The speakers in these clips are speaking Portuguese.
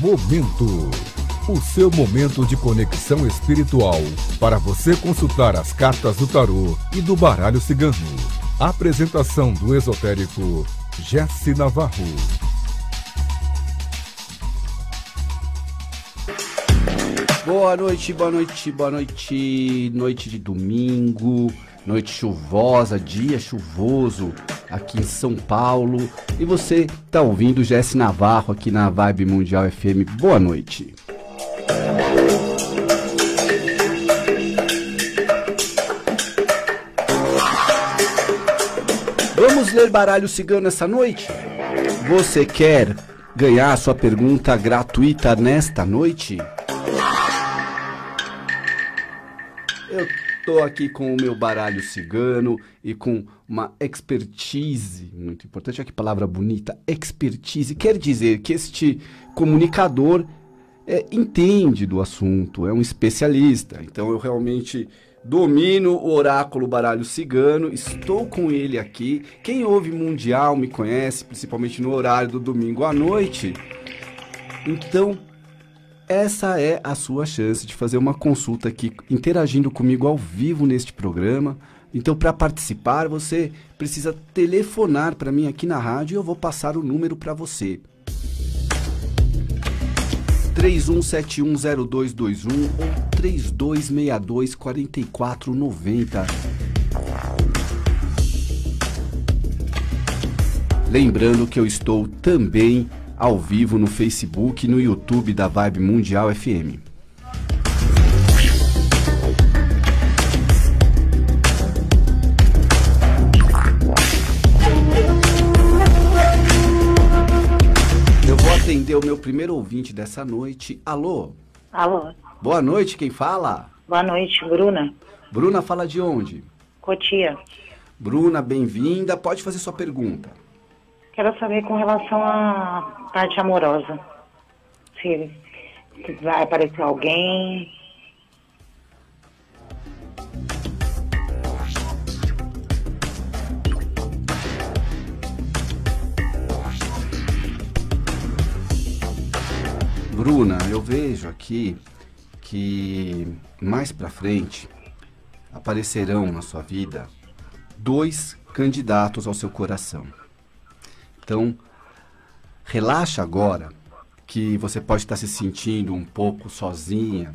Momento. O seu momento de conexão espiritual para você consultar as cartas do tarô e do baralho cigano. Apresentação do esotérico Jesse Navarro. Boa noite, boa noite, boa noite. Noite de domingo, noite chuvosa, dia chuvoso aqui em São Paulo. E você tá ouvindo Jesse Navarro aqui na Vibe Mundial FM. Boa noite. Vamos ler baralho cigano essa noite? Você quer ganhar sua pergunta gratuita nesta noite? Eu tô aqui com o meu baralho cigano e com uma expertise muito importante. Olha que palavra bonita, expertise. Quer dizer que este comunicador é, entende do assunto, é um especialista. Então eu realmente domino o oráculo baralho cigano, estou com ele aqui. Quem ouve Mundial me conhece, principalmente no horário do domingo à noite. Então, essa é a sua chance de fazer uma consulta aqui, interagindo comigo ao vivo neste programa. Então, para participar, você precisa telefonar para mim aqui na rádio e eu vou passar o número para você. 31710221 ou 32624490. Lembrando que eu estou também ao vivo no Facebook e no YouTube da Vibe Mundial FM. Eu vou atender o meu primeiro ouvinte dessa noite. Alô? Alô, Boa noite, quem fala? boa noite, Bruna. Bruna fala de onde? Cotia. Bruna, bem-vinda. Pode fazer sua pergunta. Quero saber com relação à parte amorosa. Se vai aparecer alguém. Bruna, eu vejo aqui que mais pra frente aparecerão na sua vida dois candidatos ao seu coração. Então, relaxa agora que você pode estar se sentindo um pouco sozinha.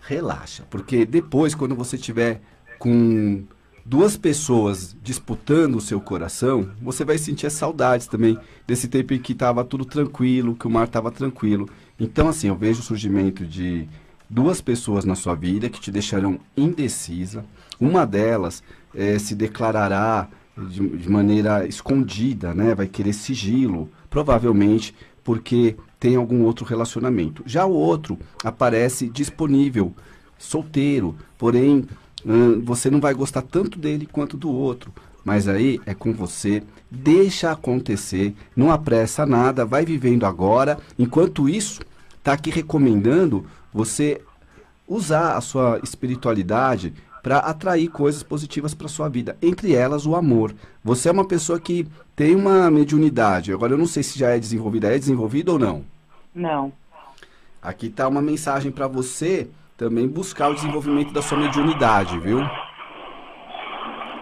Relaxa, porque depois quando você tiver com duas pessoas disputando o seu coração, você vai sentir saudades também desse tempo em que estava tudo tranquilo, que o mar estava tranquilo. Então, assim, eu vejo o surgimento de duas pessoas na sua vida que te deixarão indecisa. Uma delas eh, se declarará de, de maneira escondida, né? Vai querer sigilo, provavelmente porque tem algum outro relacionamento. Já o outro aparece disponível, solteiro, porém hum, você não vai gostar tanto dele quanto do outro. Mas aí é com você, deixa acontecer, não apressa nada, vai vivendo agora. Enquanto isso, tá aqui recomendando você usar a sua espiritualidade para atrair coisas positivas para sua vida, entre elas o amor. Você é uma pessoa que tem uma mediunidade. Agora eu não sei se já é desenvolvida, é desenvolvida ou não. Não. Aqui tá uma mensagem para você também buscar o desenvolvimento da sua mediunidade, viu?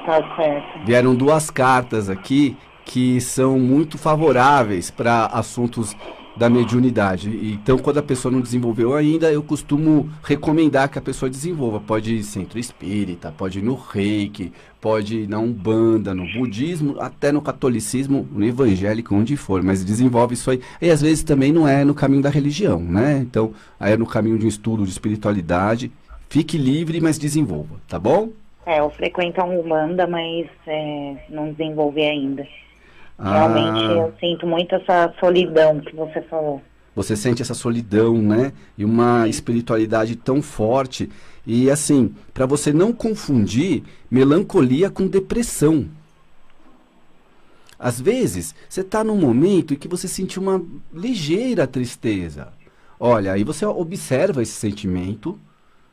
Tá certo. Vieram duas cartas aqui que são muito favoráveis para assuntos da mediunidade. Então, quando a pessoa não desenvolveu ainda, eu costumo recomendar que a pessoa desenvolva. Pode ir centro espírita, pode ir no reiki, pode ir na umbanda, no budismo, até no catolicismo, no evangélico, onde for. Mas desenvolve isso aí. E às vezes também não é no caminho da religião, né? Então, aí é no caminho de um estudo de espiritualidade. Fique livre, mas desenvolva, tá bom? É, eu frequento a Umbanda, mas é, não desenvolvi ainda. Ah. Realmente eu sinto muito essa solidão que você falou. Você sente essa solidão, né? E uma espiritualidade tão forte. E assim, para você não confundir melancolia com depressão. Às vezes, você está num momento em que você sente uma ligeira tristeza. Olha, aí você observa esse sentimento,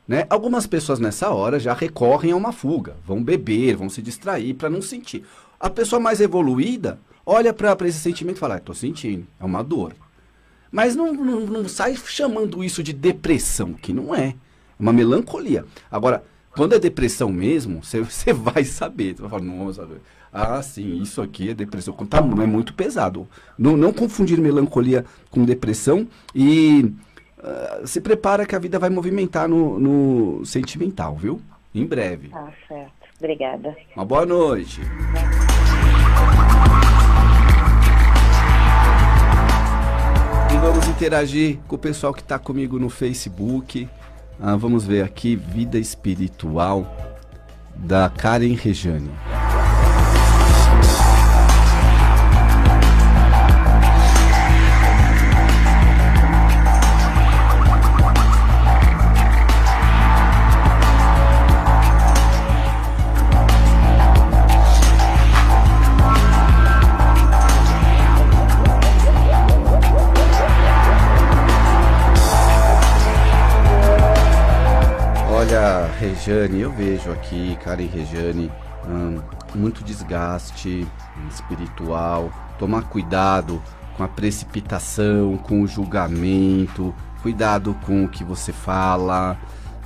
né? Algumas pessoas nessa hora já recorrem a uma fuga, vão beber, vão se distrair para não sentir. A pessoa mais evoluída olha para esse sentimento e fala: Estou sentindo, é uma dor. Mas não, não, não sai chamando isso de depressão, que não é. É uma melancolia. Agora, quando é depressão mesmo, você vai saber. Você vai falar, nossa, ah, sim, isso aqui é depressão. Tá, é muito pesado. Não, não confundir melancolia com depressão e uh, se prepara que a vida vai movimentar no, no sentimental, viu? Em breve. Ah, certo. Obrigada. Uma boa noite. E vamos interagir com o pessoal que está comigo no Facebook. Ah, vamos ver aqui, Vida Espiritual da Karen Rejane. Rejane, eu vejo aqui, Karen Rejane, hum, muito desgaste espiritual, tomar cuidado com a precipitação, com o julgamento, cuidado com o que você fala,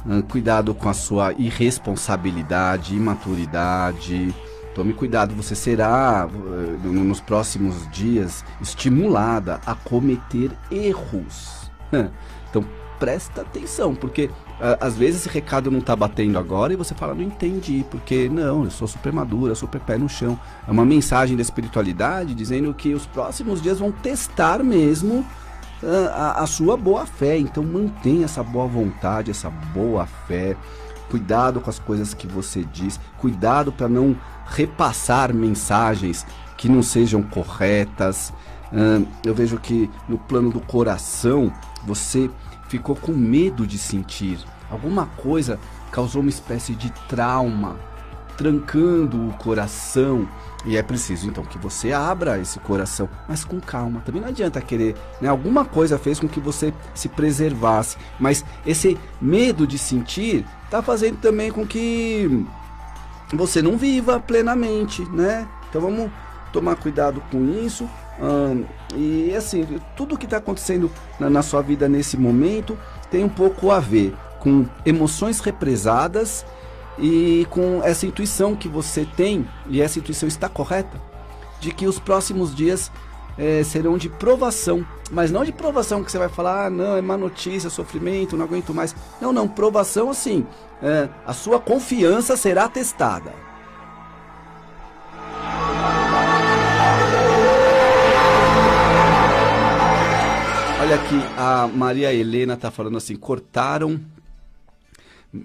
hum, cuidado com a sua irresponsabilidade, imaturidade. Tome cuidado, você será uh, nos próximos dias estimulada a cometer erros. Então presta atenção, porque às vezes esse recado não tá batendo agora e você fala, não entendi, porque não, eu sou super madura, super pé no chão. É uma mensagem da espiritualidade dizendo que os próximos dias vão testar mesmo a, a sua boa fé. Então mantenha essa boa vontade, essa boa fé. Cuidado com as coisas que você diz, cuidado para não repassar mensagens que não sejam corretas. eu vejo que no plano do coração você ficou com medo de sentir. Alguma coisa causou uma espécie de trauma, trancando o coração. E é preciso então que você abra esse coração, mas com calma. Também não adianta querer, né? Alguma coisa fez com que você se preservasse, mas esse medo de sentir está fazendo também com que você não viva plenamente, né? Então vamos tomar cuidado com isso. Hum, e assim, tudo que está acontecendo na, na sua vida nesse momento tem um pouco a ver com emoções represadas e com essa intuição que você tem, e essa intuição está correta, de que os próximos dias é, serão de provação, mas não de provação que você vai falar, ah, não, é má notícia, sofrimento, não aguento mais. Não, não, provação assim, é, a sua confiança será testada. Olha aqui, a Maria Helena tá falando assim: cortaram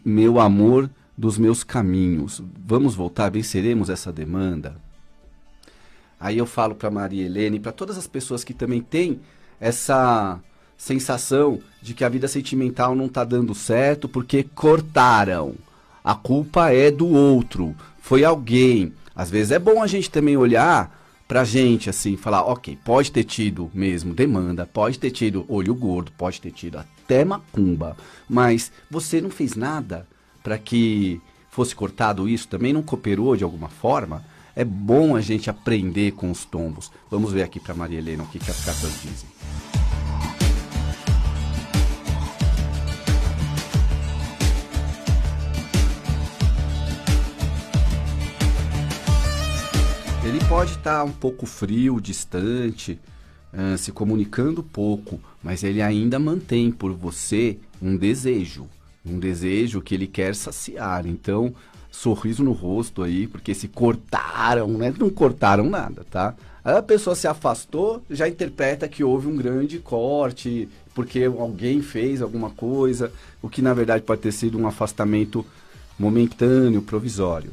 meu amor dos meus caminhos. Vamos voltar, venceremos essa demanda. Aí eu falo para Maria Helena e para todas as pessoas que também têm essa sensação de que a vida sentimental não está dando certo porque cortaram. A culpa é do outro, foi alguém. Às vezes é bom a gente também olhar pra gente, assim, falar, ok, pode ter tido mesmo demanda, pode ter tido olho gordo, pode ter tido até macumba, mas você não fez nada para que fosse cortado isso, também não cooperou de alguma forma. É bom a gente aprender com os tombos. Vamos ver aqui para Maria Helena o que, que as cartas dizem. Ele pode estar tá um pouco frio, distante, uh, se comunicando pouco, mas ele ainda mantém por você um desejo, um desejo que ele quer saciar. Então, sorriso no rosto aí, porque se cortaram, né? Não cortaram nada, tá? Aí a pessoa se afastou, já interpreta que houve um grande corte, porque alguém fez alguma coisa, o que na verdade pode ter sido um afastamento momentâneo, provisório.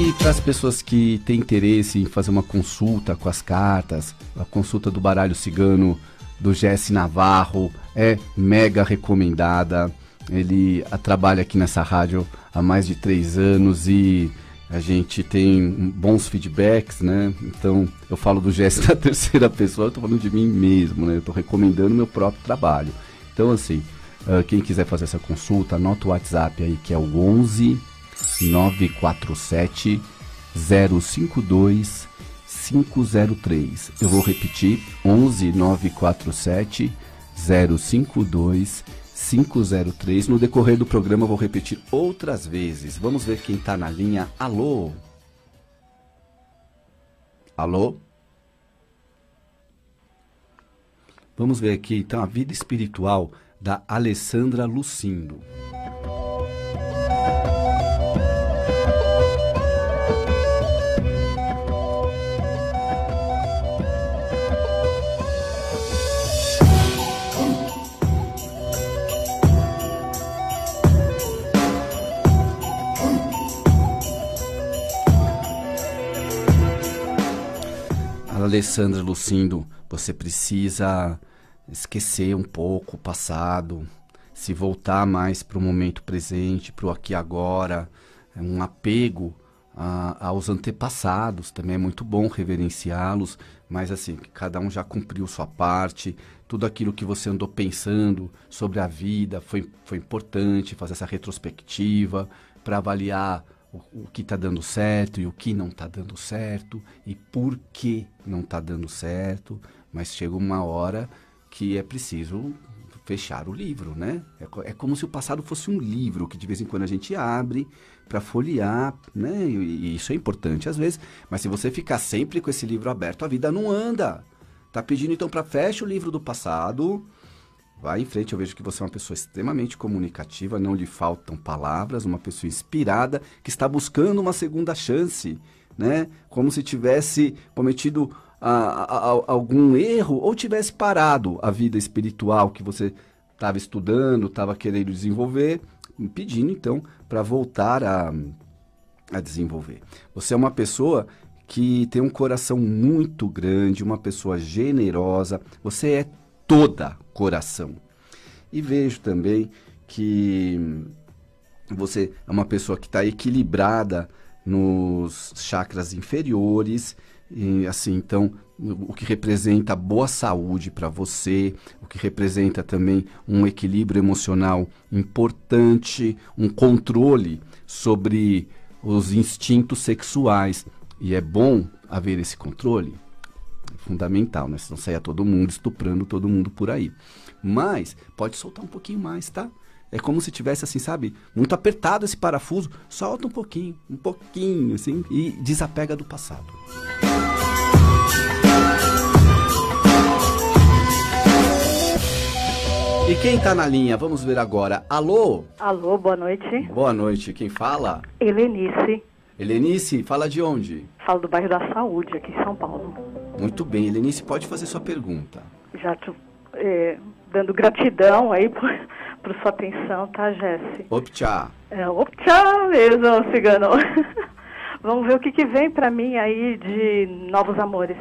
E para as pessoas que têm interesse em fazer uma consulta com as cartas, a consulta do baralho cigano do Jesse Navarro é mega recomendada. Ele trabalha aqui nessa rádio há mais de três anos e a gente tem bons feedbacks, né? Então eu falo do Jesse na terceira pessoa, eu tô falando de mim mesmo, né? Eu tô recomendando meu próprio trabalho. Então, assim, Uh, quem quiser fazer essa consulta, anota o WhatsApp aí que é o 11 947 052 503. Eu vou repetir: 11 947 052 503. No decorrer do programa, eu vou repetir outras vezes. Vamos ver quem está na linha. Alô? Alô? Vamos ver aqui então a vida espiritual da Alessandra Lucindo. Alessandra Lucindo, você precisa esquecer um pouco o passado, se voltar mais para o momento presente, para o aqui e agora, é um apego a, aos antepassados também é muito bom reverenciá-los, mas assim, cada um já cumpriu sua parte, tudo aquilo que você andou pensando sobre a vida foi, foi importante, fazer essa retrospectiva para avaliar o, que está dando certo e o que não está dando certo e por que não está dando certo, mas chega uma hora que é preciso fechar o livro, né? É, é, como se o passado fosse um livro que de vez em quando a gente abre para folhear, né? E, e, isso é importante às vezes, mas se você ficar sempre com esse livro aberto, a vida não anda. Tá pedindo então para feche o livro do passado, Vai em frente, eu vejo que você é uma pessoa extremamente comunicativa, não lhe faltam palavras, uma pessoa inspirada que está buscando uma segunda chance, né? Como se tivesse cometido a, a, a, algum erro ou tivesse parado a vida espiritual que você estava estudando, estava querendo desenvolver, pedindo então para voltar a, a desenvolver. Você é uma pessoa que tem um coração muito grande, uma pessoa generosa, você é toda coração. E vejo também que você é uma pessoa que está equilibrada nos chakras inferiores e assim então o que representa boa saúde para você, o que representa também um equilíbrio emocional importante, um controle sobre os instintos sexuais. E é bom haver esse controle fundamental, né? Senão saia todo mundo estuprando todo mundo por aí. Mas pode soltar um pouquinho mais, tá? É como se tivesse assim, sabe, muito apertado esse parafuso. Solta um pouquinho, um pouquinho, assim, e desapega do passado. E quem tá na linha? Vamos ver agora. Alô? Alô, boa noite. Boa noite. Quem fala? Helenice. Helenice, fala de onde? Falo do bairro da Saúde, aqui em São Paulo. Muito bem, Helenice, pode fazer sua pergunta. Já tô é, dando gratidão aí por, por sua atenção, tá, Jesse? Optcha. É, mesmo, cigano. Vamos ver o que, que vem para mim aí de novos amores.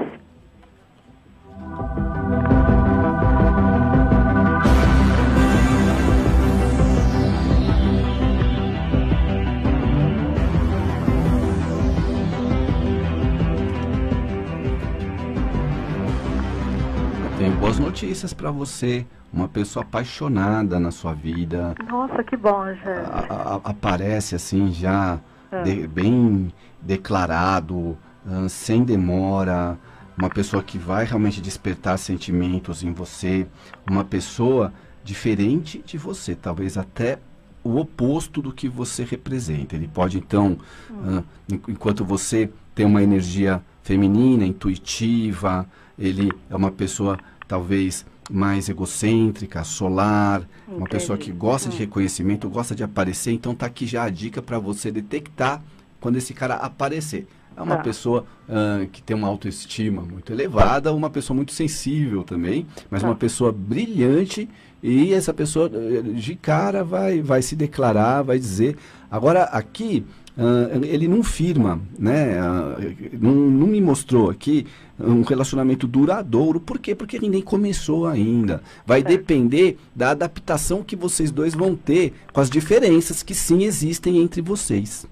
Boas notícias para você. Uma pessoa apaixonada na sua vida. Nossa, que bom, já. Aparece assim já é. de, bem declarado, uh, sem demora. Uma pessoa que vai realmente despertar sentimentos em você. Uma pessoa diferente de você, talvez até o oposto do que você representa. Ele pode então, hum. uh, enquanto você tem uma energia feminina, intuitiva, ele é uma pessoa talvez mais egocêntrica, solar, Entendi. uma pessoa que gosta de reconhecimento, gosta de aparecer, então tá aqui já a dica para você detectar quando esse cara aparecer. É uma tá. pessoa uh, que tem uma autoestima muito elevada, uma pessoa muito sensível também, mas tá. uma pessoa brilhante e essa pessoa eh, de cara vai, vai se declarar, vai dizer. Agora aqui Uh, ele não firma, né? Uh, não, não, me mostrou aqui um relacionamento duradouro. Por quê? Porque ele nem começou ainda. Vai depender da adaptação que vocês dois vão ter com as diferenças que sim existem entre vocês.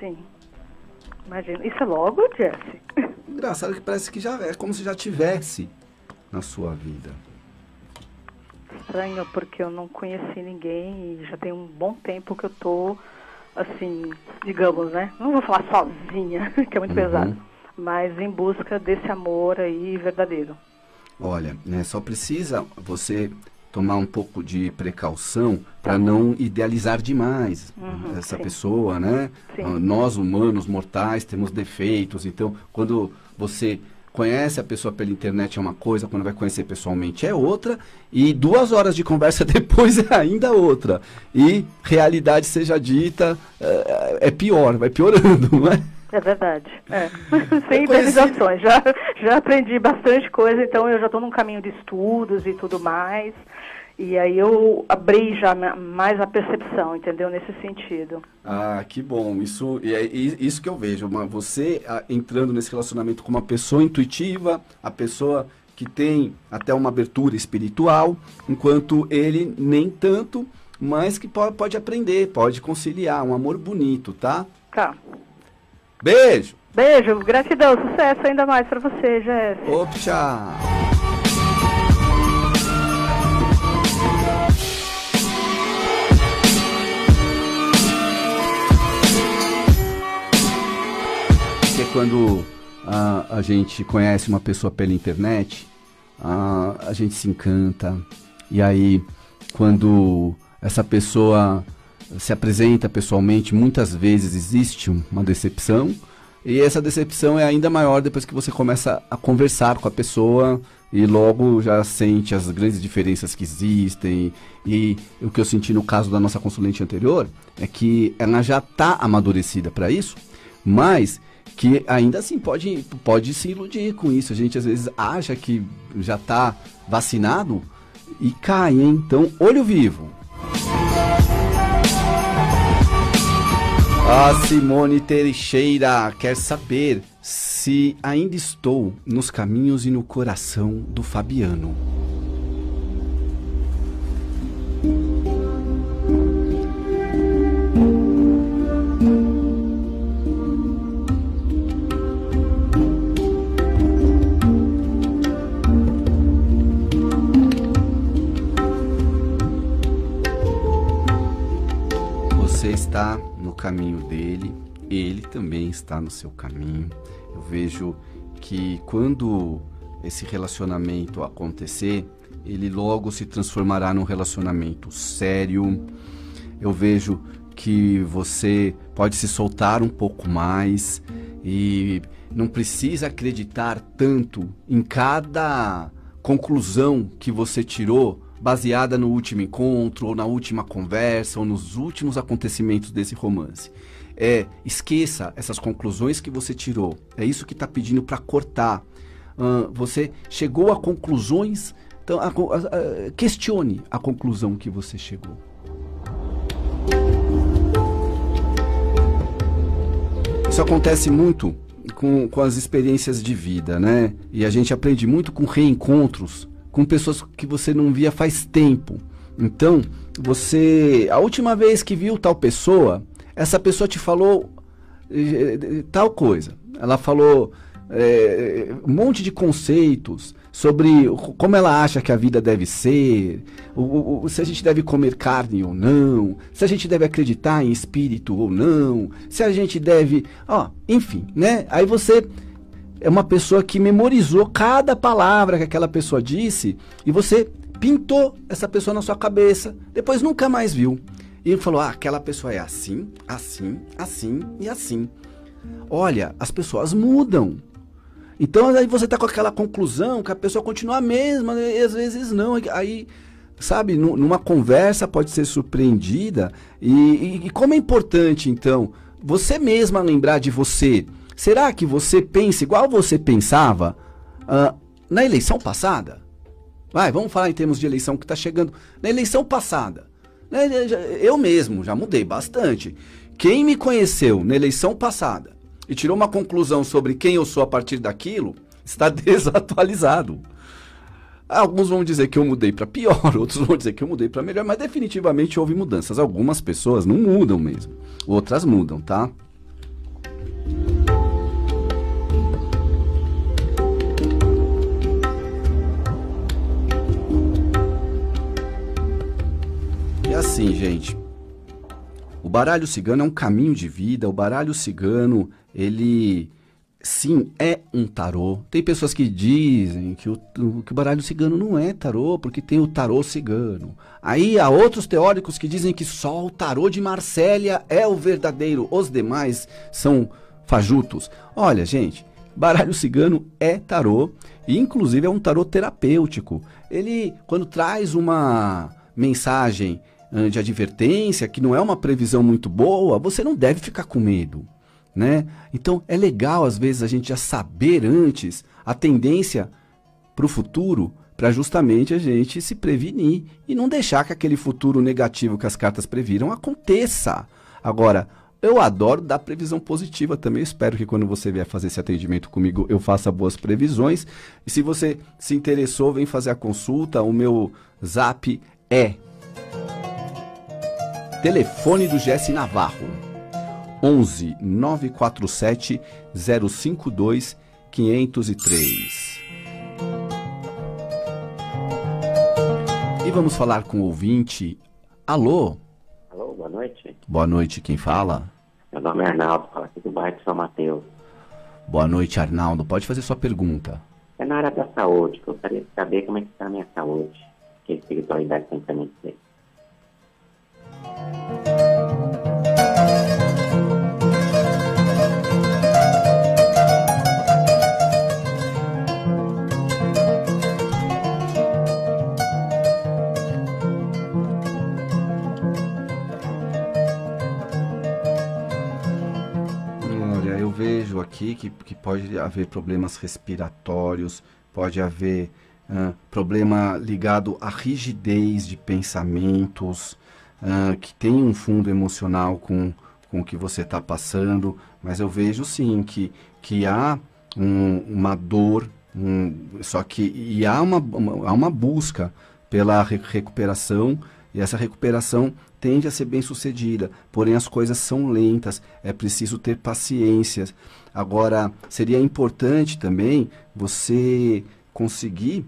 Sim. Imagina. Isso é logo, Jesse? Engraçado que parece que já é como se já tivesse na sua vida. estranho porque eu não conheci ninguém e já tem um bom tempo que eu tô assim, digamos, né? Não vou falar sozinha, que é muito uhum. pesado, mas em busca desse amor aí verdadeiro. Olha, né, só precisa você tomar um pouco de precaução para tá não idealizar demais uhum, essa sim. pessoa, né? Sim. Ah, nós humanos mortais temos defeitos, então quando você conhece a pessoa pela internet é uma coisa, quando vai conhecer pessoalmente é outra, e duas horas de conversa depois é ainda outra. E realidade seja dita, é, é pior, vai piorando, não é? É verdade. É. Sem idealizações. Já, já aprendi bastante coisa, então eu já estou num caminho de estudos e tudo mais. E aí eu abri já mais a percepção, entendeu? Nesse sentido. Ah, que bom. Isso é isso que eu vejo. Uma, você entrando nesse relacionamento com uma pessoa intuitiva, a pessoa que tem até uma abertura espiritual, enquanto ele nem tanto, mas que pode, pode aprender, pode conciliar. Um amor bonito, tá? Tá. Beijo. Beijo, gratidão, sucesso ainda mais para você, Jéssica. Opa! Quando a, gente conhece uma pessoa pela internet, a, a gente se encanta. E aí, quando essa pessoa se apresenta pessoalmente, muitas vezes existe uma decepção. E essa decepção é ainda maior depois que você começa a conversar com a pessoa e logo já sente as grandes diferenças que existem. E o que eu senti no caso da nossa consulente anterior é que ela já está amadurecida para isso, mas que ainda assim pode, pode se iludir com isso. A gente às vezes acha que já está vacinado e cai, hein? Então, olho vivo. A Simone Teixeira quer saber se ainda estou nos caminhos e no coração do Fabiano. Está no caminho dele, ele também está no seu caminho. Eu vejo que quando esse relacionamento acontecer, ele logo se transformará num relacionamento sério. Eu vejo que você pode se soltar um pouco mais e não precisa acreditar tanto em cada conclusão que você tirou baseada no último encontro, ou na última conversa, ou nos últimos acontecimentos desse romance. É, esqueça essas conclusões que você tirou. É isso que está pedindo para cortar. Você chegou a conclusões, então a, a, a, questione a conclusão que você chegou. Isso acontece muito com, com as experiências de vida, né? E a gente aprende muito com reencontros com pessoas que você não via faz tempo. Então, você, a última vez que viu tal pessoa, essa pessoa te falou eh, eh, tal coisa. Ela falou eh, um monte de conceitos sobre como ela acha que a vida deve ser, o, o, se a gente deve comer carne ou não, se a gente deve acreditar em espírito ou não, se a gente deve, ó, enfim, né? Aí você é uma pessoa que memorizou cada palavra que aquela pessoa disse e você pintou essa pessoa na sua cabeça, depois nunca mais viu. E falou: ah, aquela pessoa é assim, assim, assim e assim. Olha, as pessoas mudam. Então aí você está com aquela conclusão que a pessoa continua a mesma, e às vezes não. Aí, sabe, numa conversa pode ser surpreendida. E, e, e como é importante, então, você mesma lembrar de você Será que você pensa igual você pensava uh, na eleição passada? Vai, vamos falar em termos de eleição que está chegando. Na eleição passada, né, eu mesmo já mudei bastante. Quem me conheceu na eleição passada e tirou uma conclusão sobre quem eu sou a partir daquilo, está desatualizado. Alguns vão dizer que eu mudei para pior, outros vão dizer que eu mudei para melhor, mas definitivamente houve mudanças. Algumas pessoas não mudam mesmo, outras mudam, tá? Assim, gente. O baralho cigano é um caminho de vida. O baralho cigano, ele sim é um tarô. Tem pessoas que dizem que o, que o baralho cigano não é tarô, porque tem o tarô cigano. Aí há outros teóricos que dizem que só o tarô de Marsella é o verdadeiro, os demais são fajutos. Olha, gente, baralho cigano é tarô e inclusive é um tarô terapêutico. Ele quando traz uma mensagem de advertência, que não é uma previsão muito boa, você não deve ficar com medo. Né? Então é legal às vezes a gente já saber antes a tendência para o futuro para justamente a gente se prevenir e não deixar que aquele futuro negativo que as cartas previram aconteça. Agora, eu adoro dar previsão positiva também. espero que quando você vier fazer esse atendimento comigo, eu faça boas previsões. E se você se interessou, vem fazer a consulta. O meu zap é Telefone do Jesse Navarro. 11 947 052 503. E vamos falar com o ouvinte. Alô? Alô, boa noite. Boa noite, quem fala? Meu nome é Arnaldo, fala aqui do bairro de São Mateus. Boa noite, Arnaldo. Pode fazer sua pergunta. É na área da saúde. Gostaria de saber como é que está a minha saúde. Que espiritualidade tem para me dizer. Vejo aqui que, que pode haver problemas respiratórios, pode haver uh, problema ligado à rigidez de pensamentos, uh, que tem um fundo emocional com, com o que você está passando, mas eu vejo sim que, que há um, uma dor, um, só que e há uma, uma, há uma busca pela re recuperação e essa recuperação tende a ser bem sucedida, porém as coisas são lentas, é preciso ter paciência. Agora, seria importante também você conseguir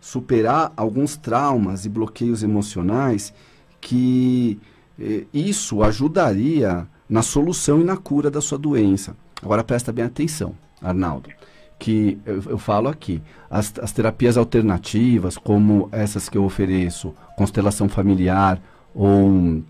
superar alguns traumas e bloqueios emocionais que eh, isso ajudaria na solução e na cura da sua doença. Agora presta bem atenção, Arnaldo, que eu, eu falo aqui, as, as, terapias alternativas, como essas que eu ofereço, constelação familiar ou,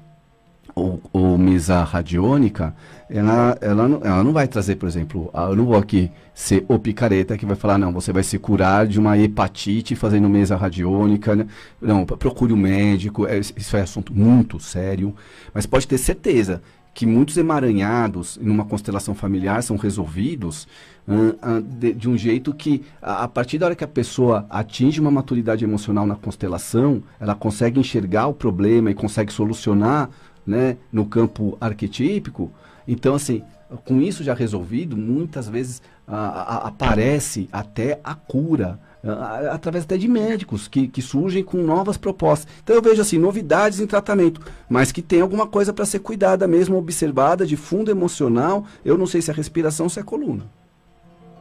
ou, ou mesa radiônica, ela, ela, não, ela não vai trazer, por exemplo, eu não vou aqui ser o picareta que vai falar, não, você vai se curar de uma hepatite fazendo mesa radiônica. Né? Não, procure um médico, é, isso é assunto muito sério. Mas pode ter certeza que muitos emaranhados numa constelação familiar são resolvidos uh, uh, de, de, um jeito que, a, a, partir da hora que a pessoa atinge uma maturidade emocional na constelação, ela consegue enxergar o problema e consegue solucionar né, no campo arquetípico. Então, assim, com isso já resolvido, muitas vezes a, a, aparece até a cura, a, através até de médicos que, que surgem com novas propostas. Então eu vejo assim, novidades em tratamento, mas que tem alguma coisa para ser cuidada mesmo, observada, de fundo emocional. Eu não sei se é respiração ou se é coluna.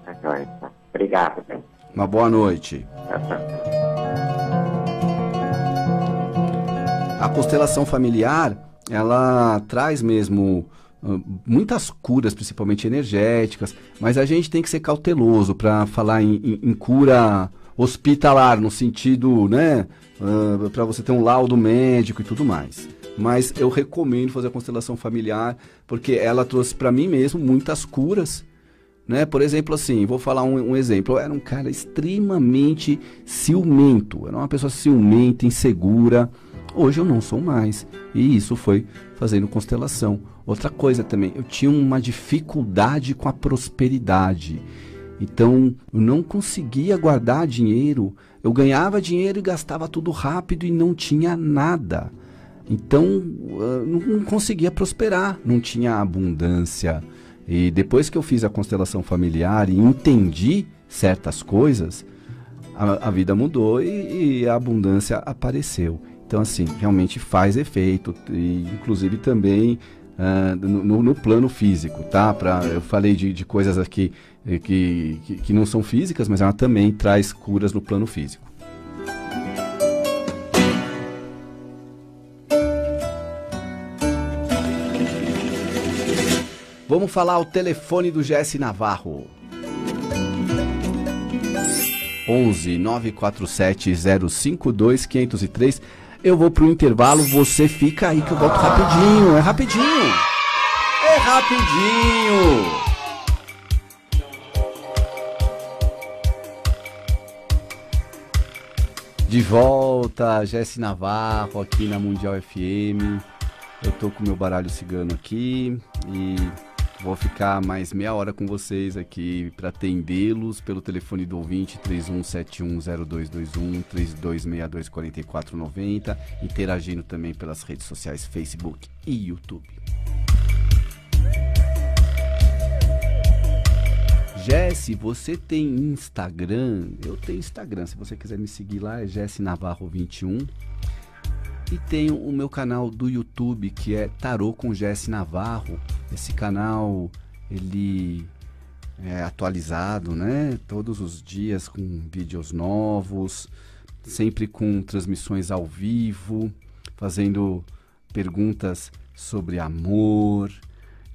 Tá Obrigado. Uma boa noite. A constelação familiar, ela traz mesmo muitas curas, principalmente energéticas, mas a gente tem que ser cauteloso para falar em, em, em, cura hospitalar, no sentido, né, uh, para você ter um laudo médico e tudo mais. Mas eu recomendo fazer a constelação familiar, porque ela trouxe para mim mesmo muitas curas. Né? Por exemplo, assim, vou falar um, um, exemplo. Eu era um cara extremamente ciumento, era uma pessoa ciumenta, insegura. Hoje eu não sou mais. E isso foi fazendo constelação. Outra coisa também, eu tinha uma dificuldade com a prosperidade. Então, eu não conseguia guardar dinheiro. Eu ganhava dinheiro e gastava tudo rápido e não tinha nada. Então, não conseguia prosperar, não tinha abundância. E depois que eu fiz a constelação familiar e entendi certas coisas, a, a vida mudou e, e, a abundância apareceu. Então, assim, realmente faz efeito, e inclusive também uh, no, no, plano físico, tá? Pra, eu falei de, de coisas aqui eh, que, que, que não são físicas, mas ela também traz curas no plano físico. Vamos falar o telefone do GS Navarro. 11 947 052 503 eu vou pro intervalo, você fica aí que eu volto rapidinho. É rapidinho. É rapidinho. De volta, Jesse Navarro aqui na Mundial FM. Eu tô com meu baralho cigano aqui e vou ficar mais meia hora com vocês aqui para atendê-los pelo telefone do ouvinte 31710221 32624490, interagindo também pelas redes sociais Facebook e YouTube. Jesse, você tem Instagram? Eu tenho Instagram. Se você quiser me seguir lá, é Jesse Navarro 21. E tenho o meu canal do YouTube, que é Tarô com Jesse Navarro. Esse canal, ele é atualizado, né? Todos os dias com vídeos novos, sempre com transmissões ao vivo, fazendo perguntas sobre amor,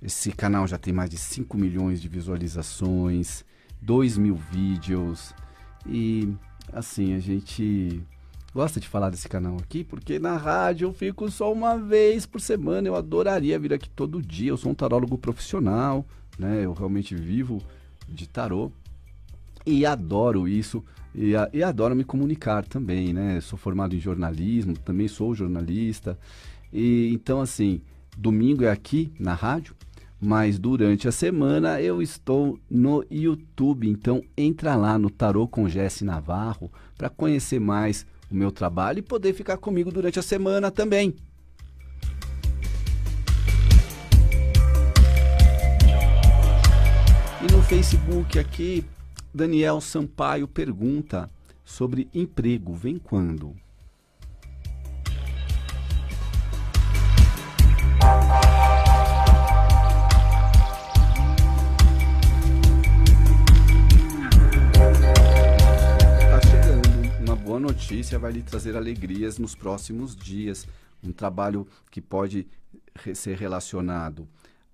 esse canal já tem mais de 5 milhões de visualizações, 2 mil vídeos. E assim, a gente gosta de falar desse canal aqui porque na rádio eu fico só uma vez por semana. Eu adoraria vir aqui todo dia. Eu sou um tarólogo profissional, né? Eu realmente vivo de tarô e adoro isso. E, e adoro me comunicar também, né? Sou formado em jornalismo, também sou jornalista. E então, assim, domingo é aqui na rádio mas durante a semana eu estou no YouTube, então entra lá no Tarô com Jesse Navarro para conhecer mais o meu trabalho e poder ficar comigo durante a semana também. E no Facebook aqui, Daniel Sampaio pergunta sobre emprego, vem quando? Notícia vai lhe trazer alegrias nos próximos dias. Um trabalho que pode ser relacionado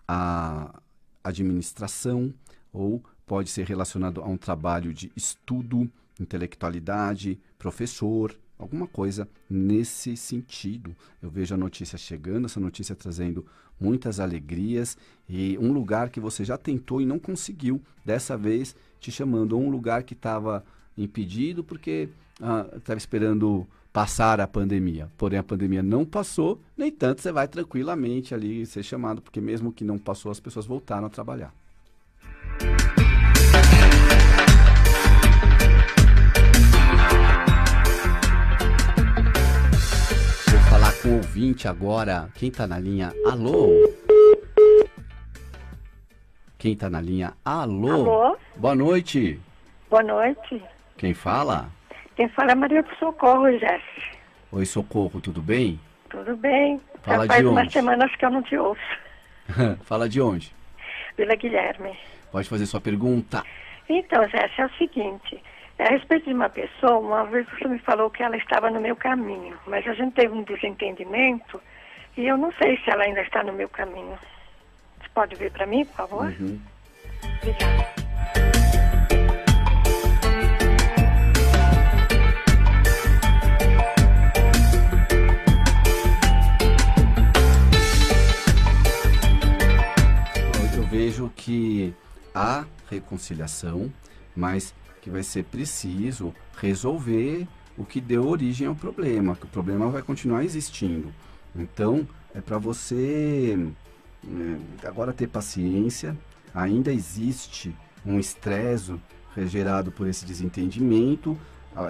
à administração ou pode ser relacionado a um trabalho de estudo, intelectualidade, professor, alguma coisa nesse sentido. Eu vejo a notícia chegando, essa notícia trazendo muitas alegrias e um lugar que você já tentou e não conseguiu, dessa vez te chamando a um lugar que estava impedido porque estava ah, esperando passar a pandemia. Porém, a pandemia não passou, nem tanto você vai tranquilamente ali ser chamado, porque mesmo que não passou, as pessoas voltaram a trabalhar. Vou falar com o ouvinte agora. Quem está na linha? Alô? Quem está na linha? Alô? Alô? Boa noite. Boa noite. Quem fala? Quem fala é Maria do Socorro, Jéssica. Oi, Socorro, tudo bem? Tudo bem. Fala Já faz de umas onde? semanas que eu não te ouço. fala de onde? Vila Guilherme. Pode fazer sua pergunta. Então, Jéssica, é o seguinte. É a respeito de uma pessoa, uma vez você me falou que ela estava no meu caminho, mas a gente teve um desentendimento e eu não sei se ela ainda está no meu caminho. Você pode ver para mim, por favor? Uhum. Obrigada. Há reconciliação, mas que vai ser preciso resolver o que deu origem ao problema, que o problema vai continuar existindo. Então, é para você é, agora ter paciência, ainda existe um estresse gerado por esse desentendimento,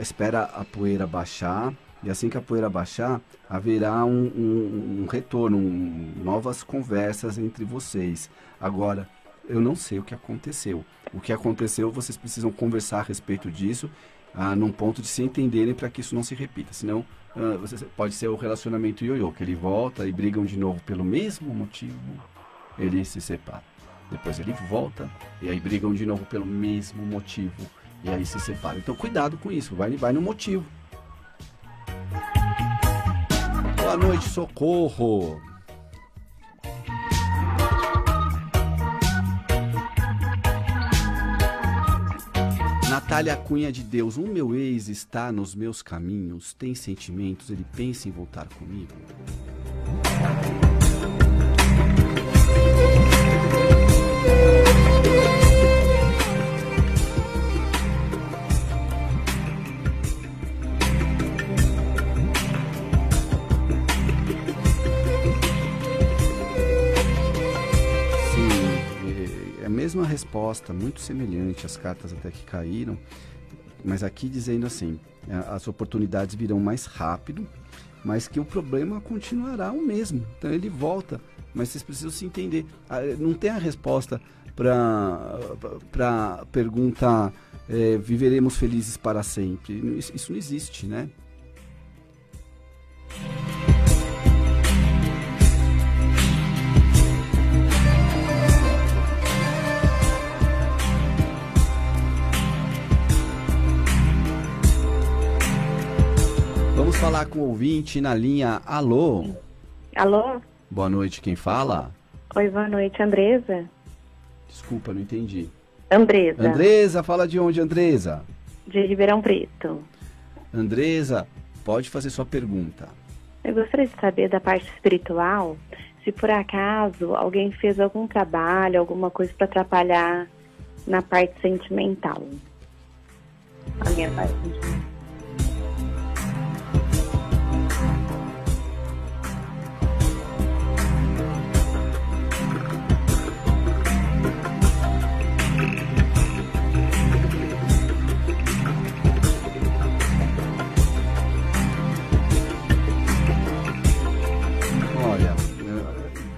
espera a poeira baixar, e assim que a poeira baixar, haverá um, um, um retorno, um, novas conversas entre vocês. Agora, eu não sei o que aconteceu. O que aconteceu, vocês precisam conversar a respeito disso, ah, num ponto de se entenderem para que isso não se repita. Senão, ah, você, pode ser o relacionamento ioiô, que ele volta e brigam de novo pelo mesmo motivo, ele se separa. Depois ele volta e aí brigam de novo pelo mesmo motivo e aí se separam. Então, cuidado com isso, vai, vai no motivo. Boa noite, socorro. Natália Cunha de Deus, o meu ex está nos meus caminhos, tem sentimentos, ele pensa em voltar comigo? Mesma resposta, muito semelhante às cartas até que caíram, mas aqui dizendo assim, a- as oportunidades virão mais rápido, mas que o problema continuará o mesmo. Então ele volta, mas vocês precisam se entender. Ah, Não tem a resposta para para pergunta é, viveremos felizes para sempre. Isso não existe, né? Falar com o ouvinte na linha. Alô? Alô? Boa noite, quem fala? Oi, boa noite, Andresa. Desculpa, não entendi. Andresa, Andresa, fala de onde, Andresa? de Ribeirão Preto. Andresa, pode fazer sua pergunta. Eu gostaria de saber da parte espiritual, se por acaso alguém fez algum trabalho, alguma coisa para atrapalhar na parte sentimental. A minha parte sentimental.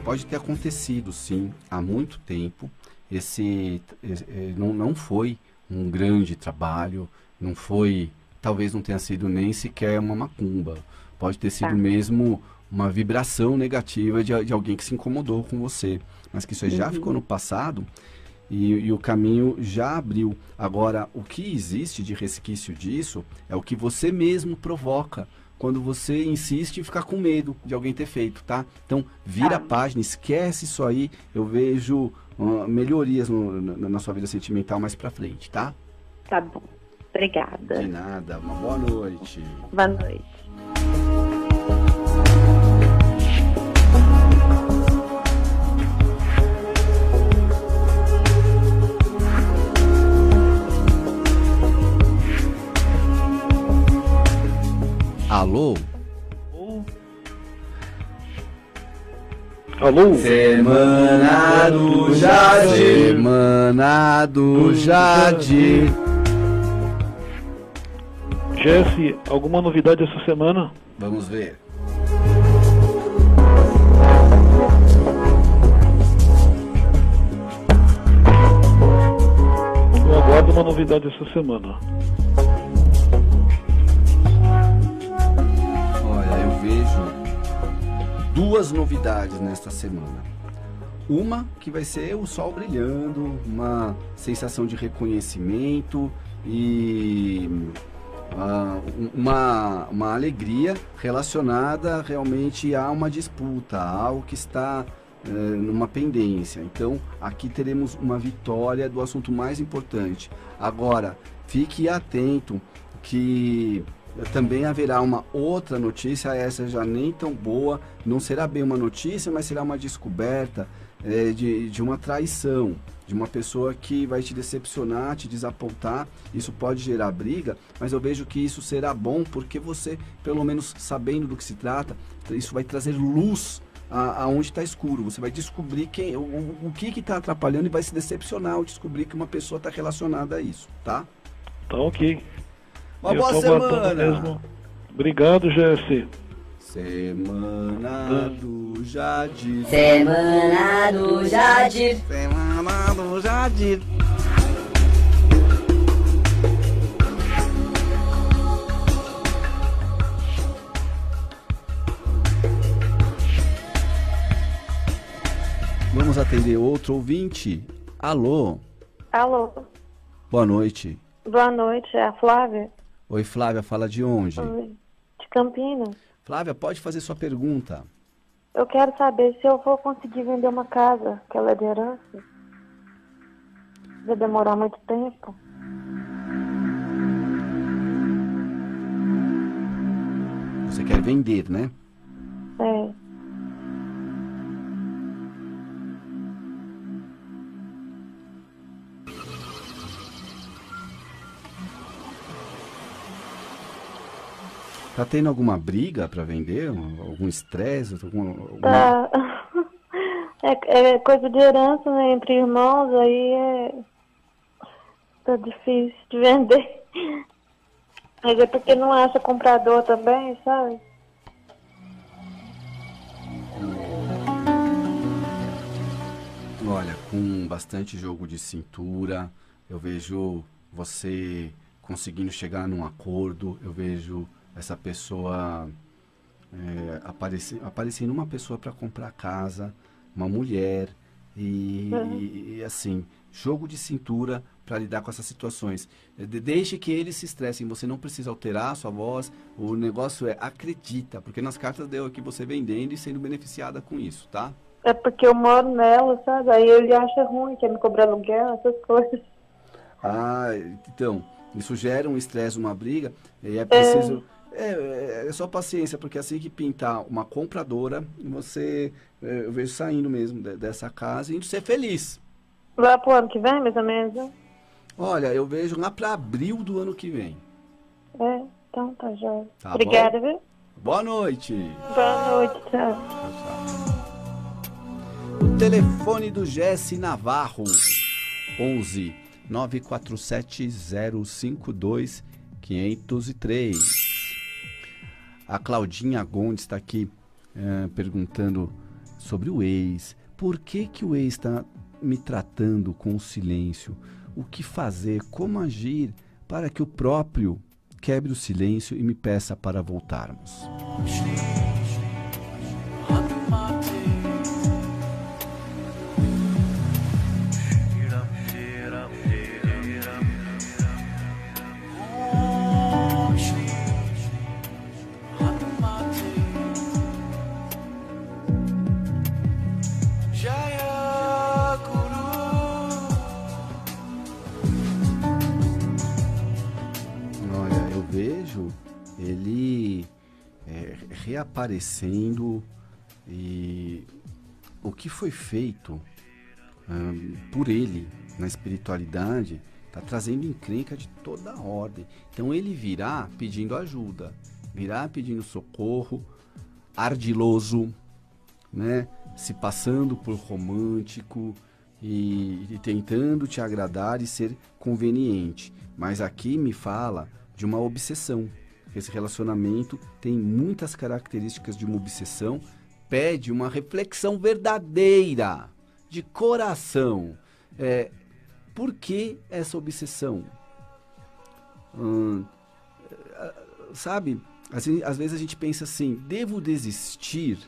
Pode ter acontecido sim, há muito tempo. Esse, esse, eh, não, não foi um grande trabalho, não foi, talvez não tenha sido nem sequer uma macumba. Pode ter sido Tá. mesmo uma vibração negativa de, de alguém que se incomodou com você. Mas que isso aí já Uhum. ficou no passado e, e o caminho já abriu. Agora, o que existe de resquício disso é o que você mesmo provoca quando você insiste em ficar com medo de alguém ter feito, tá? Então, vira Tá. a página, esquece isso aí. Eu vejo ah, melhorias no- na, na sua vida sentimental mais pra frente, tá? Tá bom. Obrigada. De nada. Uma boa noite. Boa noite. Alô? Alô? Semana do Jardim. Semana do Jardim. Jesse, alguma novidade essa semana? Vamos ver. Eu aguardo uma novidade essa semana. Duas novidades nesta semana. Uma que vai ser o sol brilhando, uma sensação de reconhecimento e um- uma, uma alegria relacionada realmente a uma disputa, a algo que está eh, numa pendência. Então, aqui teremos uma vitória do assunto mais importante. Agora, fique atento que também haverá uma outra notícia, essa já nem tão boa, não será bem uma notícia, mas será uma descoberta eh, de, de uma traição, de uma pessoa que vai te decepcionar, te desapontar. Isso pode gerar briga, mas eu vejo que isso será bom porque você, pelo menos sabendo do que se trata, isso vai trazer luz aonde está escuro. Você vai descobrir quem, o, o- o que está atrapalhando e vai se decepcionar ao descobrir que uma pessoa está relacionada a isso, tá? Tá ok. Uma Eu boa semana! mesmo. Obrigado, Jesse. Semana do Jardim. Semana do Jardim. Semana do Jardim. Vamos atender outro ouvinte. Alô, Alô, boa noite. boa noite, é a Flávia, Oi, Flávia, fala de onde? De Campinas. Flávia, pode fazer sua pergunta. Eu quero saber se eu vou conseguir vender uma casa, que ela é de herança. Vai demorar muito tempo. Você quer vender, né? É. Tá tendo alguma briga para vender? Algum estresse? Alguma, alguma... Tá. É, é coisa de herança, né? Entre irmãos, aí é. Tá difícil de vender. Mas é porque não acha comprador também, sabe? Olha, com bastante jogo de cintura, eu vejo você conseguindo chegar num acordo, eu vejo essa pessoa é, aparecendo uma pessoa para comprar casa, uma mulher, e, Uhum. e- e, assim, jogo de cintura para lidar com essas situações. É, de- Deixe que eles se estressem, você não precisa alterar a sua voz, o negócio é acredita, porque nas cartas deu aqui você vendendo e sendo beneficiada com isso, tá? É porque eu moro nela, sabe? Aí ele acha ruim, quer me cobrar aluguel, essas coisas. Ah, então, isso gera um estresse, uma briga, e é preciso. É, é, é só paciência, porque assim que pintar uma compradora, você, é, eu vejo saindo mesmo de- dessa casa e indo ser feliz. Lá pro ano que vem, mais ou menos? Olha, eu vejo lá para abril do ano que vem. É, então tá jóia. Tá Obrigada, bom? viu? Boa noite. Boa noite, tchau. O telefone do Jesse Navarro, 11 947 052 503. A Claudinha Gondes está aqui eh, perguntando sobre o ex. Por que, que o ex está me tratando com silêncio? O que fazer? Como agir para que o próprio quebre o silêncio e me peça para voltarmos? Reaparecendo e o que foi feito por ele na espiritualidade está trazendo encrenca de toda a ordem. Então ele virá pedindo ajuda, virá pedindo socorro, ardiloso, né? Se passando por romântico e, e tentando te agradar e ser conveniente. Mas aqui me fala de uma obsessão. Esse relacionamento tem muitas características de uma obsessão, pede uma reflexão verdadeira, de coração. É, por que essa obsessão? Hum, eh, sabe, assim, às vezes a gente pensa assim: devo desistir?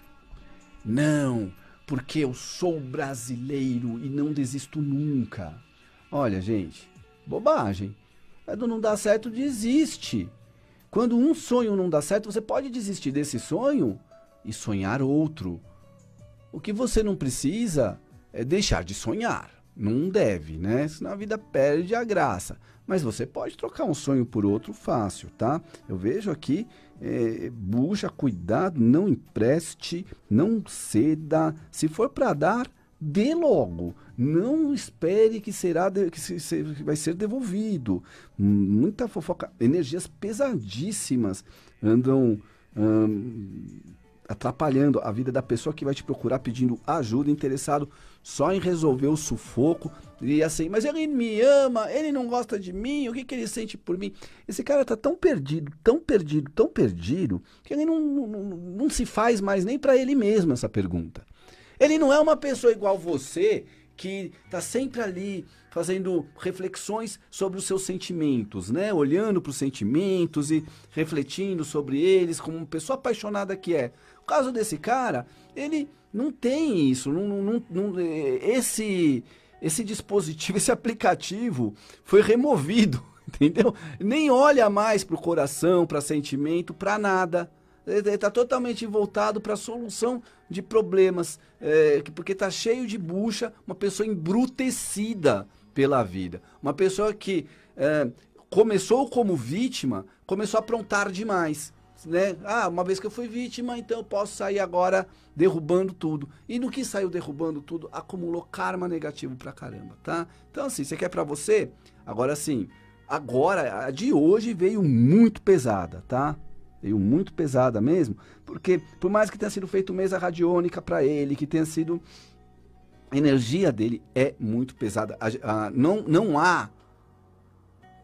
Não, porque eu sou brasileiro e não desisto nunca. Olha, gente, bobagem. Quando não dá certo, desiste. Quando um sonho não dá certo, você pode desistir desse sonho e sonhar outro. O que você não precisa é deixar de sonhar. Não deve, né? Senão a vida perde a graça. Mas você pode trocar um sonho por outro fácil, tá? Eu vejo aqui, é, bucha, cuidado, não empreste, não ceda. Se for para dar, dê logo. Não espere que será de- que, se- se- vai ser devolvido. Muita fofoca, energias pesadíssimas andam hum, atrapalhando a vida da pessoa que vai te procurar pedindo ajuda, interessado só em resolver o sufoco e assim, mas ele me ama, ele não gosta de mim, o que, que ele sente por mim? Esse cara tá tão perdido, tão perdido, tão perdido, que ele não, não, não- não se faz mais nem para ele mesmo essa pergunta. Ele não é uma pessoa igual você que está sempre ali fazendo reflexões sobre os seus sentimentos, né? Olhando para os sentimentos e refletindo sobre eles como uma pessoa apaixonada que é. O caso desse cara, ele não tem isso, não, não- não- eh, esse esse dispositivo, esse aplicativo foi removido, entendeu? Nem olha mais para o coração, para sentimento, para nada. Está totalmente voltado para a solução de problemas, é, que- porque está cheio de bucha, uma pessoa embrutecida pela vida. Uma pessoa que é, começou como vítima, começou a aprontar demais. né? Ah, uma vez que eu fui vítima, então eu posso sair agora derrubando tudo. E no que saiu derrubando tudo, acumulou karma negativo pra caramba, tá? Então assim, você quer pra você? Agora sim, agora a de hoje veio muito pesada, tá? Veio muito pesada mesmo, porque por mais que tenha sido feito mesa radiônica para ele, que tenha sido a energia dele é muito pesada. A, a, não, não há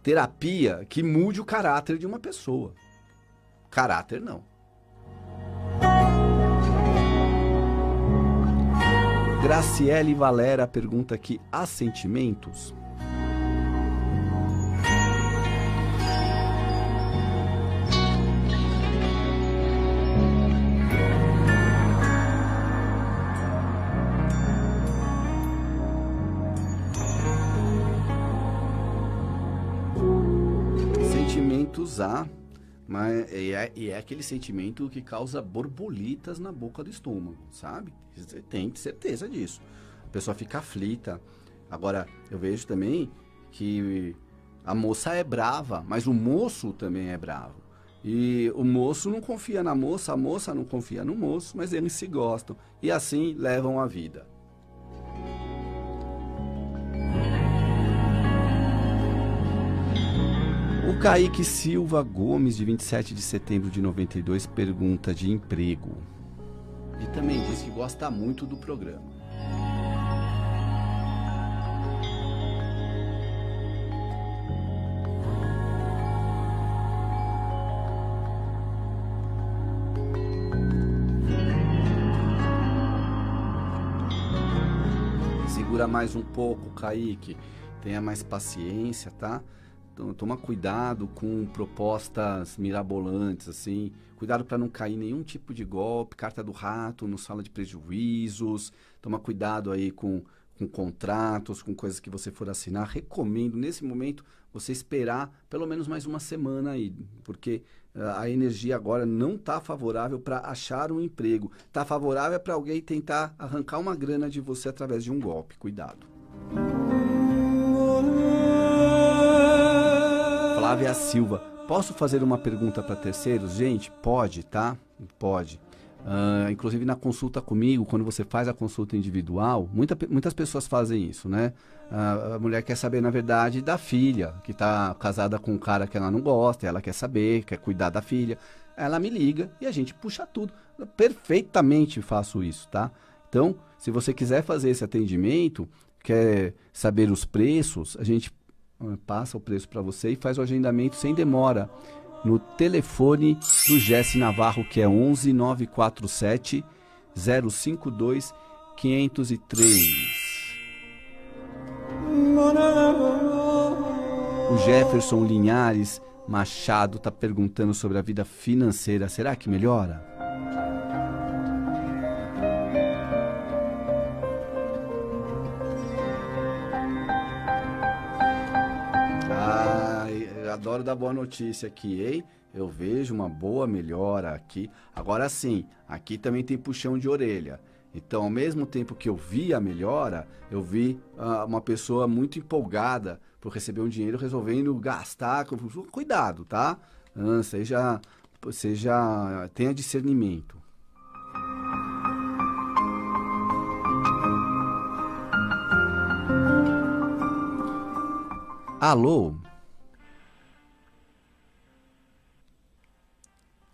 terapia que mude o caráter de uma pessoa. Caráter não. Graciele Valera pergunta aqui: há sentimentos? Mas é, e é aquele sentimento que causa borboletas na boca do estômago, sabe? Você tem certeza disso. A pessoa fica aflita. Agora, eu vejo também que a moça é brava, mas o moço também é bravo. E o moço não confia na moça, a moça não confia no moço, mas eles se gostam. E assim levam a vida. O Kaique Silva Gomes, de 27 de setembro de 92, pergunta de emprego. E também diz que gosta muito do programa. Segura mais um pouco, Kaique. Tenha mais paciência, tá? Então, toma cuidado com propostas mirabolantes, assim. Cuidado para não cair nenhum tipo de golpe, carta do rato, não sala de prejuízos. Toma cuidado aí com, com contratos, com coisas que você for assinar. Recomendo, nesse momento, você esperar pelo menos mais uma semana aí, porque uh, a energia agora não está favorável para achar um emprego. Está favorável para alguém tentar arrancar uma grana de você através de um golpe. Cuidado. Flávia Silva. Posso fazer uma pergunta para terceiros? Gente, pode, tá? Pode. Uh, inclusive na consulta comigo, quando você faz a consulta individual, muita, muitas pessoas fazem isso, né? Uh, a mulher quer saber, na verdade, da filha, que está casada com um cara que ela não gosta, ela quer saber, quer cuidar da filha. Ela me liga e a gente puxa tudo. Eu perfeitamente faço isso, tá? Então, se você quiser fazer esse atendimento, quer saber os preços, a gente passa o preço para você e faz o agendamento sem demora no telefone do Jesse Navarro, que é 11 947 052 503. O Jefferson Linhares Machado está perguntando sobre a vida financeira. Será que melhora? Adoro dar boa notícia aqui, hein? Eu vejo uma boa melhora aqui. Agora sim, aqui também tem puxão de orelha. Então, ao mesmo tempo que eu vi a melhora, eu vi uh, uma pessoa muito empolgada por receber um dinheiro resolvendo gastar. Cuidado, tá? Uh, seja, seja, tenha discernimento. Alô?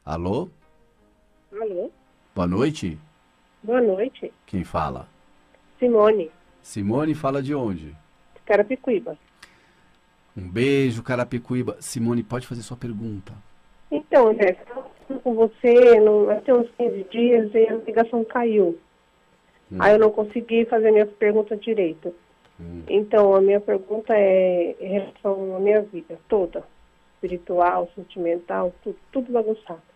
Alô? Alô? Boa noite. Boa noite. Quem fala? Simone. Simone fala de onde? Carapicuíba. Um beijo, Carapicuíba. Simone, pode fazer sua pergunta. Então, André, estou com você no, até uns 15 dias e a ligação caiu. Hum. Aí eu não consegui fazer minhas perguntas direito. Hum. Então, a minha pergunta é em relação à minha vida toda. Espiritual, sentimental, tudo, tudo bagunçado.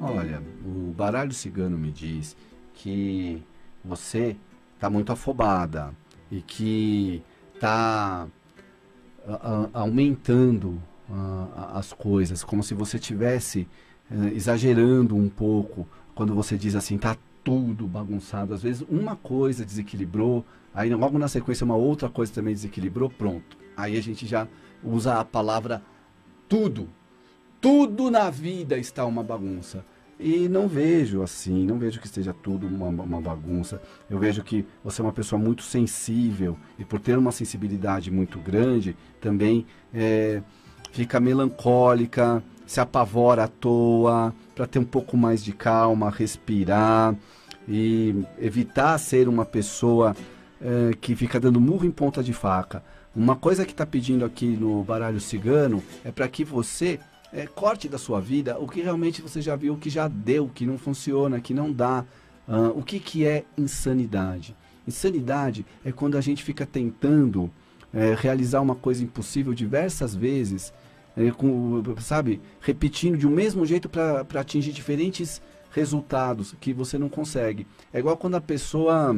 Olha, o baralho cigano me diz que você está muito afobada e que está aumentando a- as coisas, como se você tivesse eh, exagerando um pouco quando você diz assim, tá tudo bagunçado. Às vezes uma coisa desequilibrou, aí logo na sequência uma outra coisa também desequilibrou, pronto. Aí a gente já usa a palavra tudo. Tudo na vida está uma bagunça. E não vejo assim, não vejo que esteja tudo uma, uma bagunça. Eu vejo que você é uma pessoa muito sensível e por ter uma sensibilidade muito grande, também é, fica melancólica, se apavora à toa, para ter um pouco mais de calma, respirar e evitar ser uma pessoa é, que fica dando murro em ponta de faca. Uma coisa que está pedindo aqui no baralho cigano é para que você é, corte da sua vida o que realmente você já viu que já deu, que não funciona, que não dá. Ah, o que, que é insanidade? Insanidade é quando a gente fica tentando é, realizar uma coisa impossível diversas vezes, é, com, sabe, repetindo de um mesmo jeito para atingir diferentes resultados que você não consegue. É igual quando a pessoa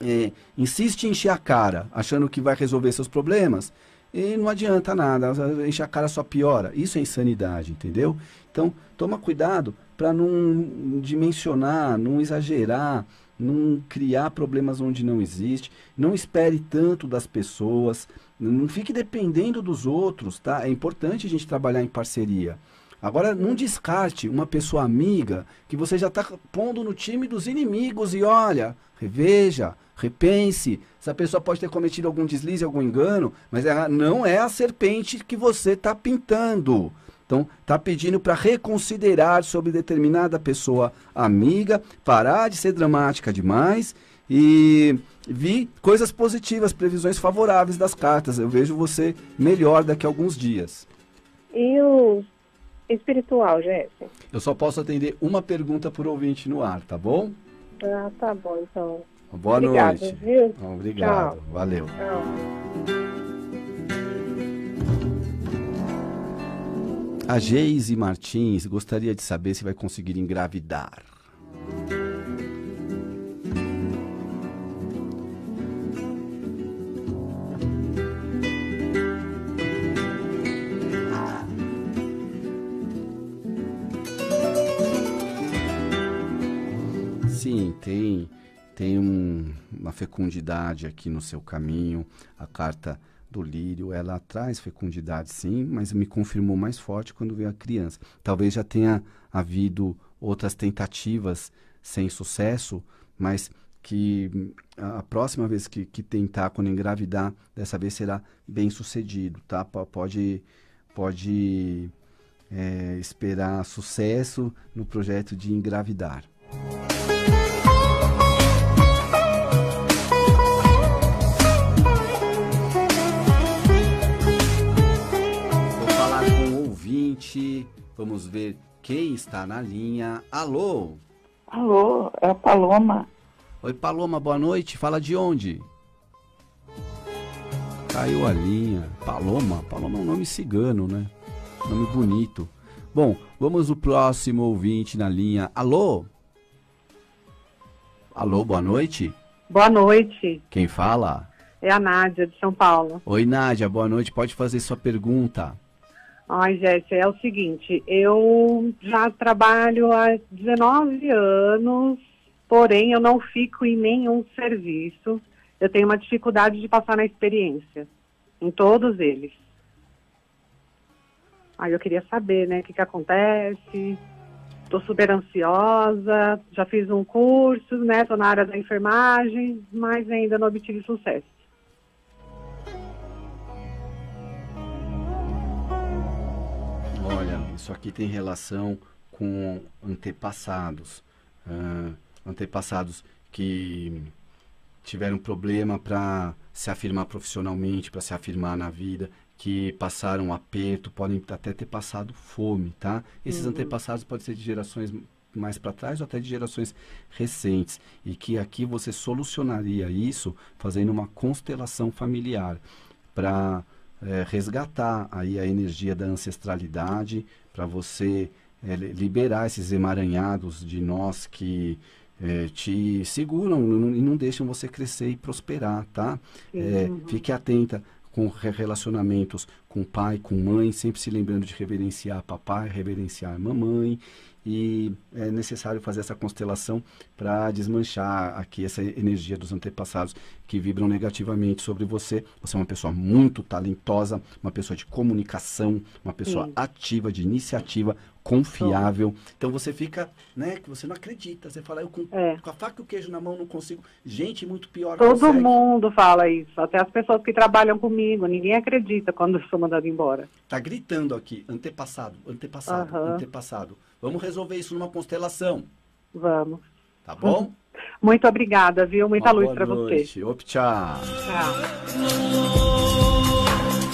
é, insiste em encher a cara, achando que vai resolver seus problemas, e não adianta nada, encher a cara só piora. Isso é insanidade, entendeu? Então, toma cuidado para não dimensionar, não exagerar, não criar problemas onde não existe. Não espere tanto das pessoas, não fique dependendo dos outros, tá? É importante a gente trabalhar em parceria. Agora, não descarte uma pessoa amiga que você já está pondo no time dos inimigos e olha, reveja, repense. Essa pessoa pode ter cometido algum deslize, algum engano, mas ela não é a serpente que você está pintando. Então, está pedindo para reconsiderar sobre determinada pessoa amiga, parar de ser dramática demais e vi coisas positivas, previsões favoráveis das cartas. Eu vejo você melhor daqui a alguns dias. E o espiritual, Jéssica? Eu só posso atender uma pergunta por ouvinte no ar, tá bom? Ah, tá bom, então. Boa Obrigada, noite. viu? Obrigado. Tchau. Valeu. Tchau. A Geise Martins gostaria de saber se vai conseguir engravidar. Sim, tem, tem um- uma fecundidade aqui no seu caminho. A carta do lírio, ela traz fecundidade sim, mas me confirmou mais forte quando veio a criança. Talvez já tenha havido outras tentativas sem sucesso, mas que hum, a próxima vez que, que tentar, quando engravidar, dessa vez será bem sucedido, tá? Po- Pode, pode é, esperar sucesso no projeto de engravidar. Vamos ver quem está na linha. Alô? Alô, é a Paloma. Oi, Paloma, boa noite. Fala de onde? Caiu a linha. Paloma? Paloma é um nome cigano, né? Nome bonito. Bom, vamos ao próximo ouvinte na linha. Alô? Alô, boa noite. Boa noite, Quem fala? é a Nádia de São Paulo. Oi, Nádia, boa noite. Pode fazer sua pergunta. Ai, Jéssica, é o seguinte, eu já trabalho há 19 anos, porém eu não fico em nenhum serviço. Eu tenho uma dificuldade de passar na experiência, em todos eles. Aí eu queria saber, né, o que, que acontece. Estou super ansiosa, já fiz um curso, né, estou na área da enfermagem, mas ainda não obtive sucesso. Olha, isso aqui tem relação com antepassados. Ah, antepassados que tiveram problema para se afirmar profissionalmente, para se afirmar na vida, que passaram aperto, podem até ter passado fome, tá? Esses Uhum. antepassados podem ser de gerações mais para trás ou até de gerações recentes e que aqui você solucionaria isso fazendo uma constelação familiar para resgatar aí a energia da ancestralidade para você li- liberar esses emaranhados de nós que eh, te seguram e não- deixam você crescer e prosperar, tá? Uhum. Fique atenta com re- relacionamentos com pai, com mãe, sempre se lembrando de reverenciar papai, reverenciar mamãe. E é necessário fazer essa constelação para desmanchar aqui essa energia dos antepassados que vibram negativamente sobre você. Você é uma pessoa muito talentosa, uma pessoa de comunicação, uma pessoa Sim. ativa, de iniciativa, confiável. Então você fica, né, que você não acredita. Você fala, eu com, com a faca e o queijo na mão não consigo. Gente muito pior Todo consegue. mundo fala isso, até as pessoas que trabalham comigo. Ninguém acredita quando eu sou mandada embora. Tá gritando aqui, antepassado, antepassado, antepassado. Vamos resolver isso numa constelação, Vamos. tá bom? Muito obrigada, viu? Muita Uma luz para você. Op, tchau. Tchau.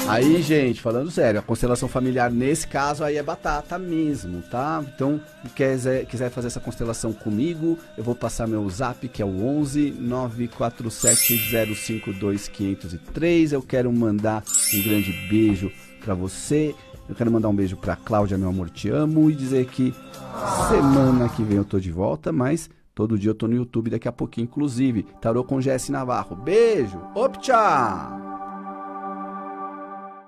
Aí, gente, falando sério, a constelação familiar nesse caso aí é batata mesmo, tá? Então, quiser, quiser fazer essa constelação comigo, eu vou passar meu zap, que é o 11 947 052 503. Eu quero mandar um grande beijo pra você. Eu quero mandar um beijo pra Cláudia, meu amor, te amo. E dizer que semana que vem eu tô de volta, mas todo dia eu tô no YouTube daqui a pouquinho, inclusive. Tarô com Jesse Navarro. Beijo. Op, tchau.